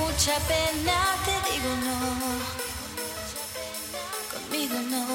mucha pena te digo no, conmigo no.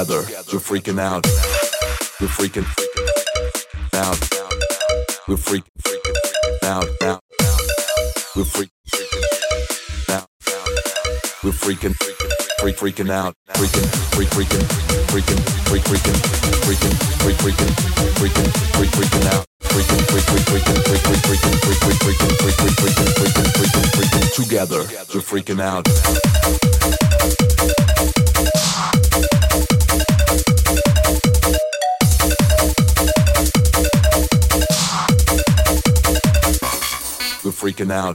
Together, we're freaking out. We're freaking out. We're freaking out. We're freaking out. We're freaking freak freaking out. Freaking freak freaking freaking freak freaking freaking freak freaking freaking freak freaking out. Freaking freak freak freaking freak freak freaking freak freak freaking freak freak freaking freaking freaking freaking together. We're freaking out. We're freaking out.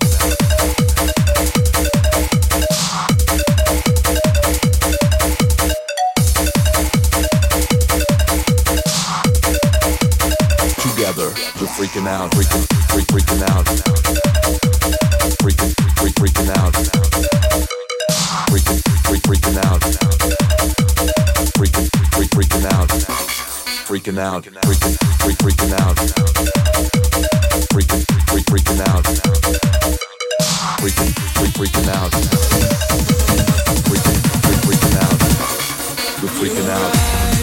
Together, we're freaking out. Freaking, freak, freaking out. Freaking, freak, freaking out. Freaking, freak, freaking out. Freaking, freak, freaking out. Freaking out. Freaking, freak, freaking out. Freaking, freak, freaking out. Freaking, freak, freaking out. Freaking, freak, freaking out. We're freaking out.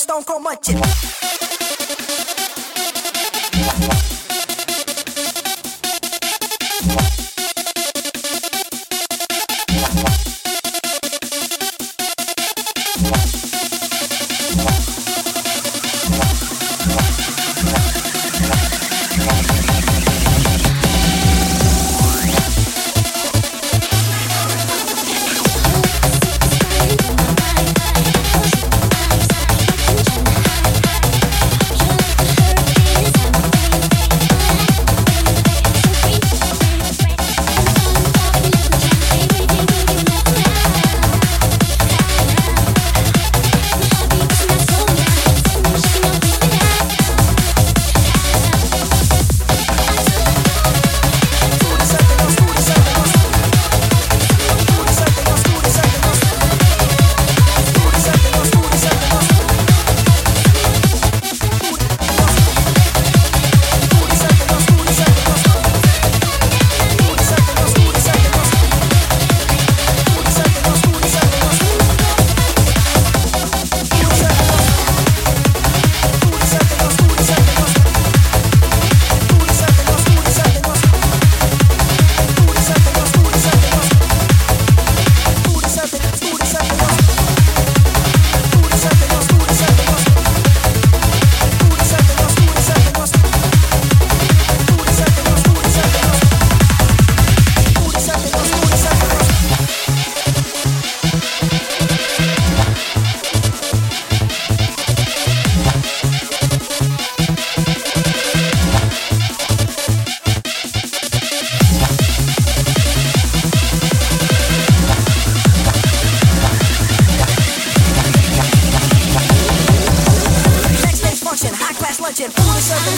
Food is served and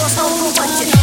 Sau 钱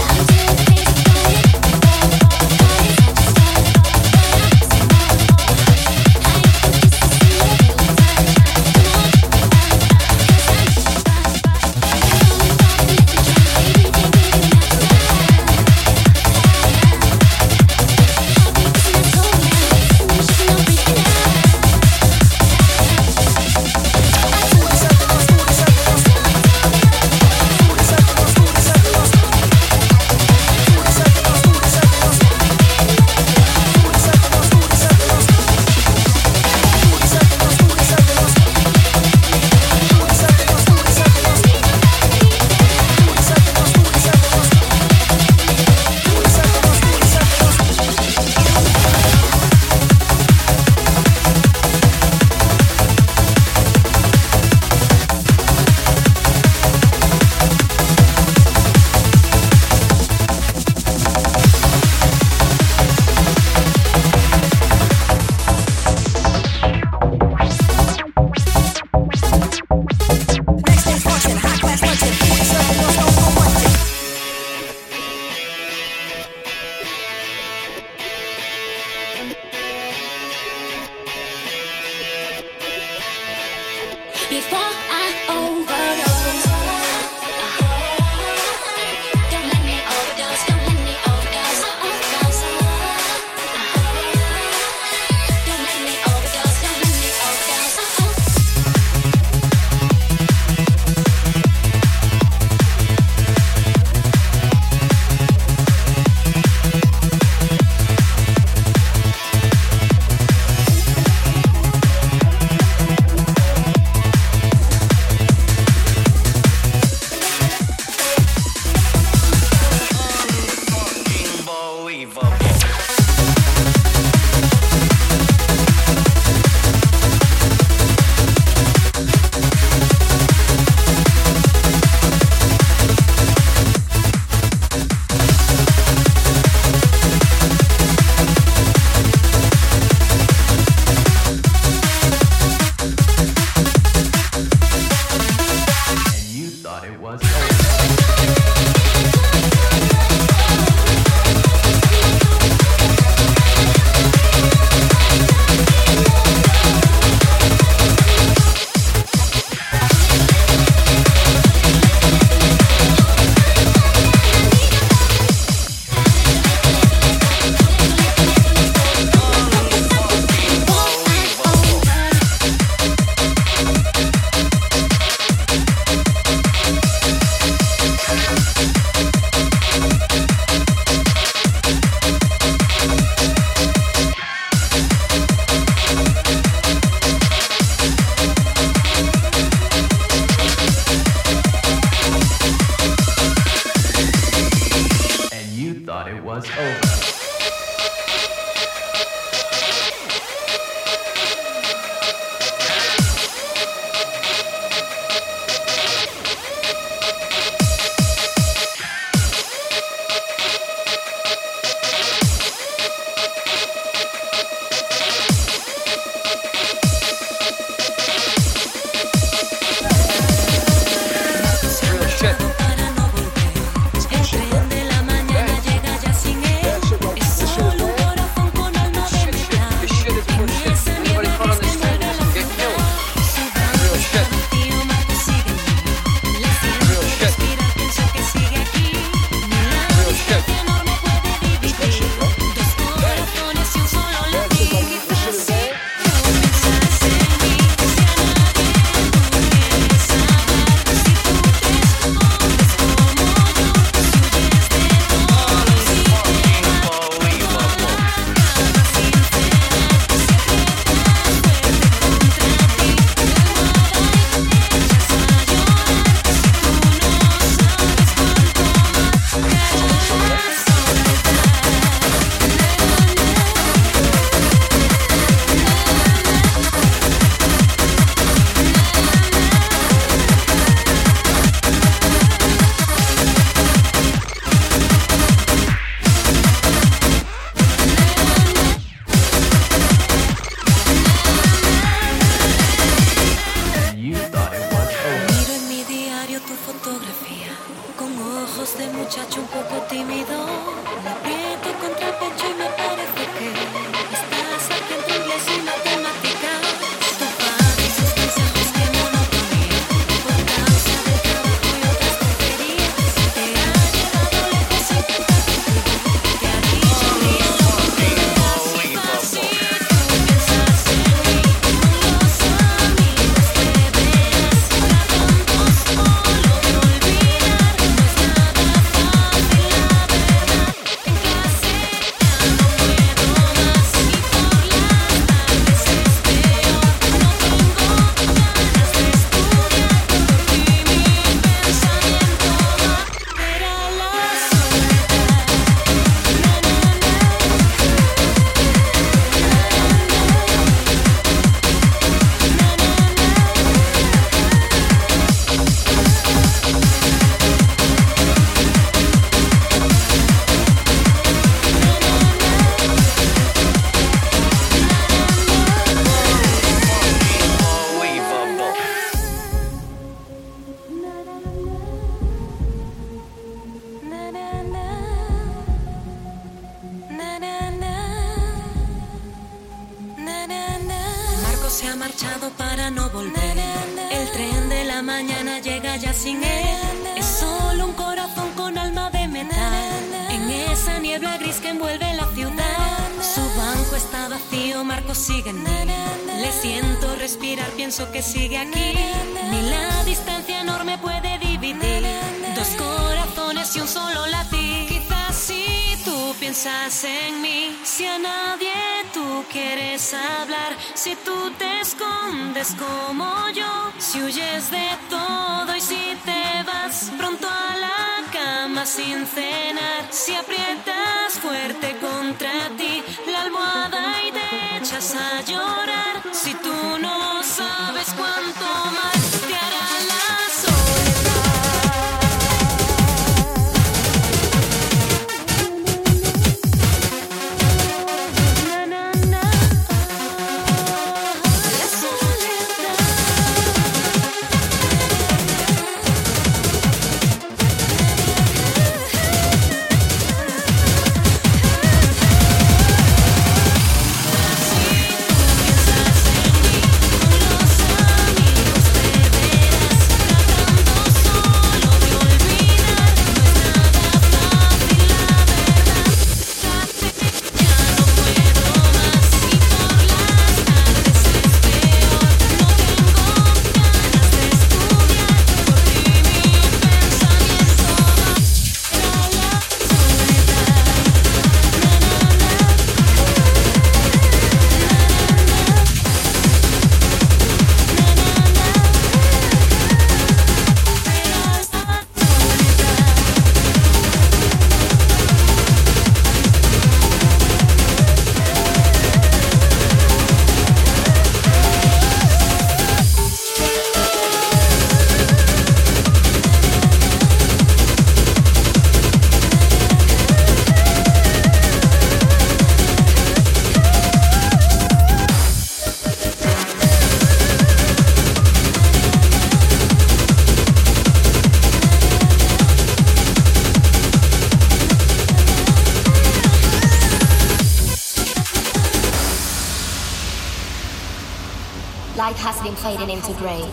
been fading into grey.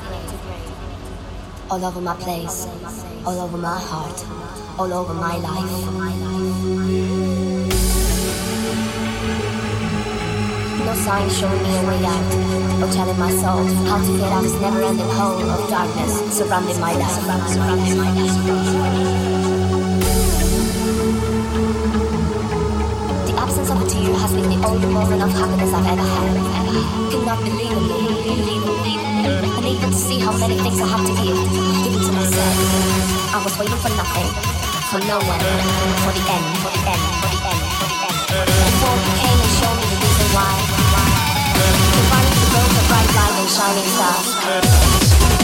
All over my place, all over my heart, all over my life. No sign showing me a way out, or telling my soul how to get out this never-ending hole of darkness surrounding my life. Surrounding my life. Of tear has been the only moment of happiness I've ever had. Cannot believe in me. Unable to see how many things I have to give, to myself. I was waiting for nothing, for no one, for the end, for the end, for the end, for the end. Before you came and showed me the reason why. To build a bright light and shining stars.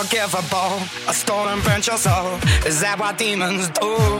unforgivable. A stolen branch or soul. Is that what demons do?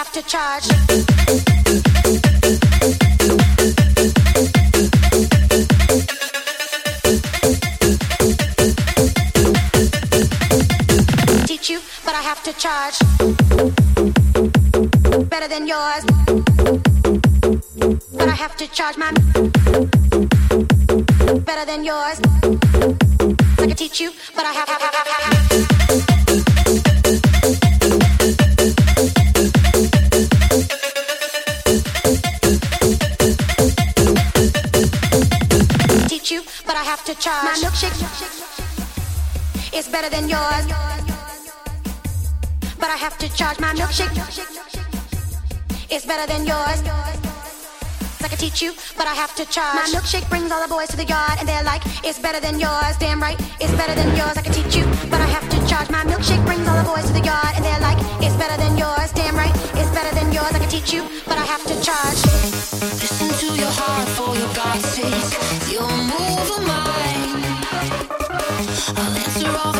Have to charge. Teach you, but I have to charge. Better than yours. But I have to charge my. Better than yours. I can teach you, but I have. have, have, have, to charge. My milkshake is better than yours. But I have to charge my milkshake. It's better than yours. I can teach you, but I have to charge. My milkshake brings all the boys to the yard, and they're like, it's better than yours. Damn right, it's better than yours. I can teach you, but I have to charge. My milkshake brings all the boys to the yard, and they're like, it's better than yours. Damn right, it's better than yours. I can teach you, but I have to charge. Listen to your heart for your God's sake. You'll move. I'll answer all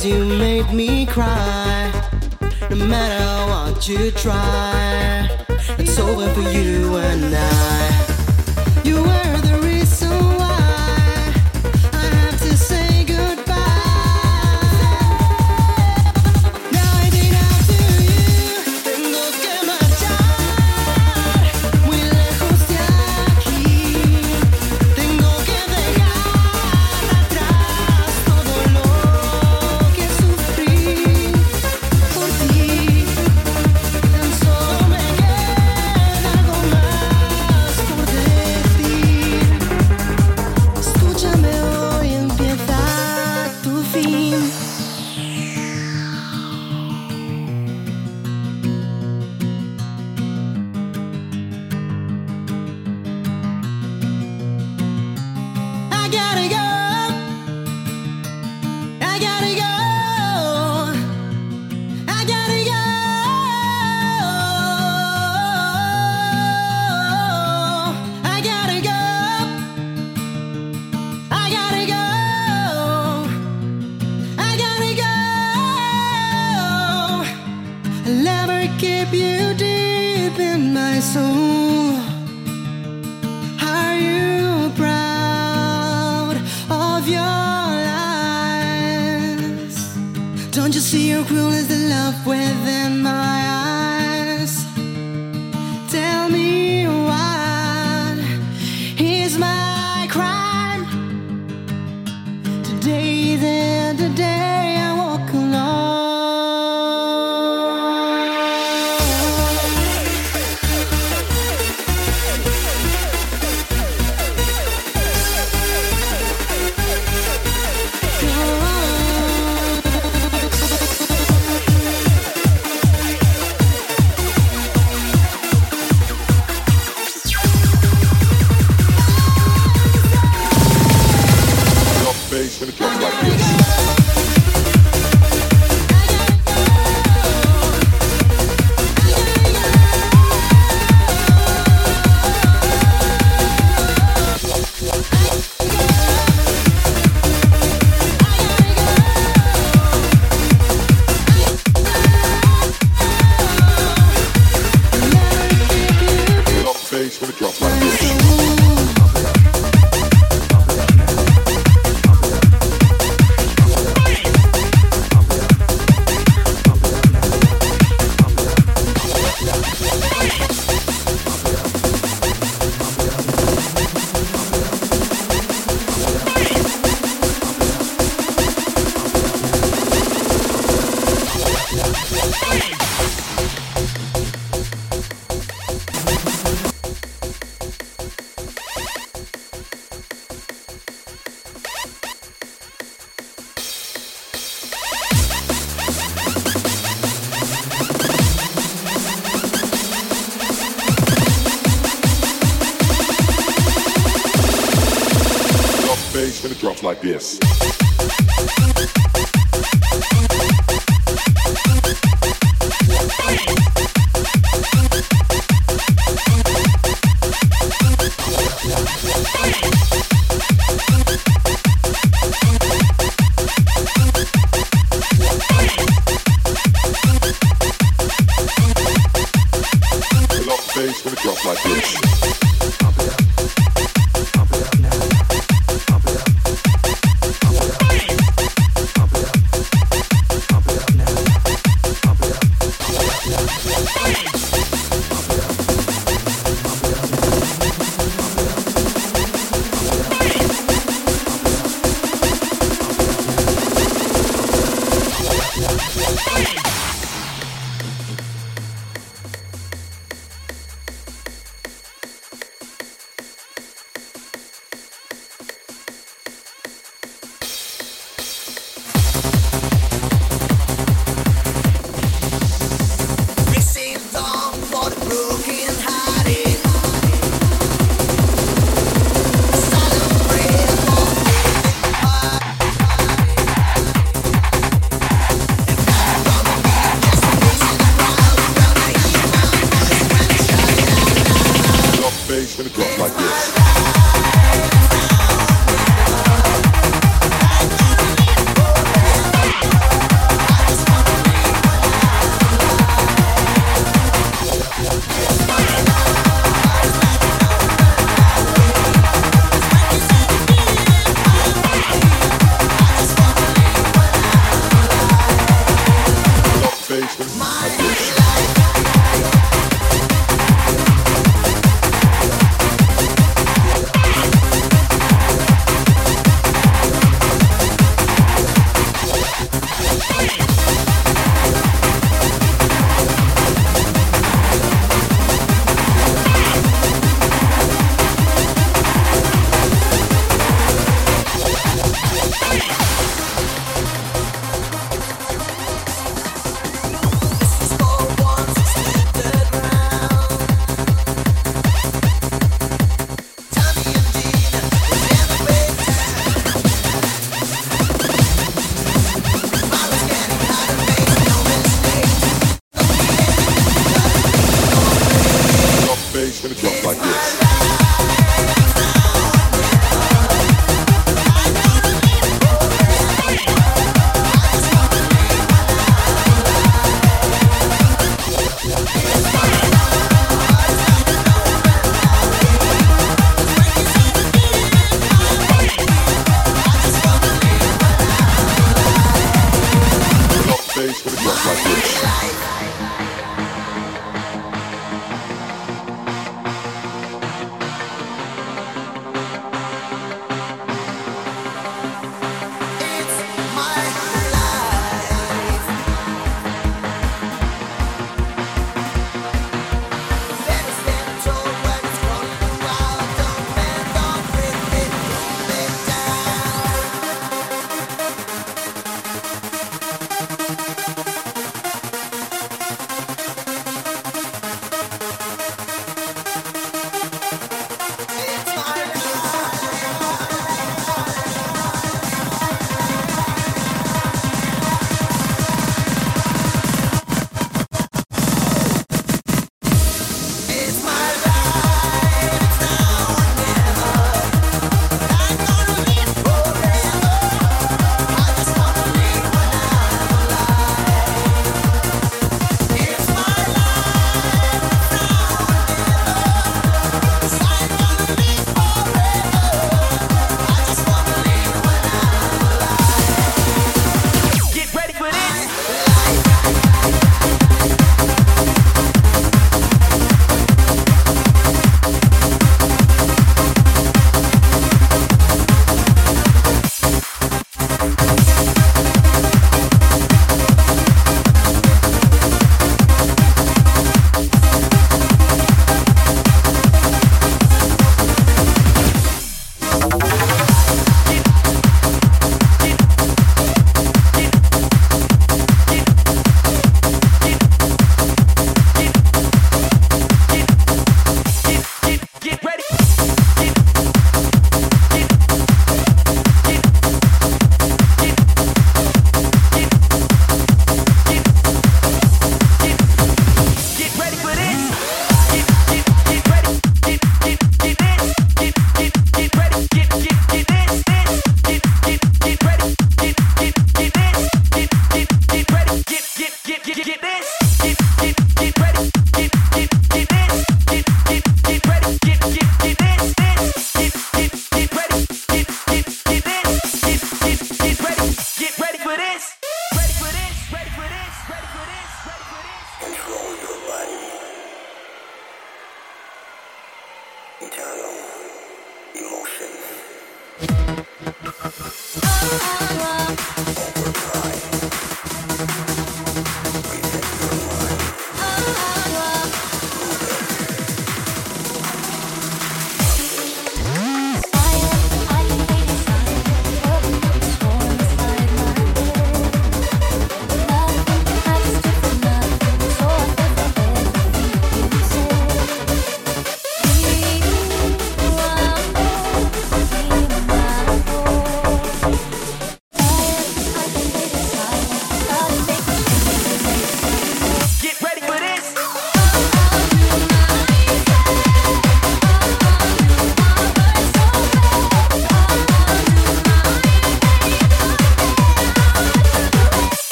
Cause you made me cry. No matter what you try, it's over for you and I. You were the reason.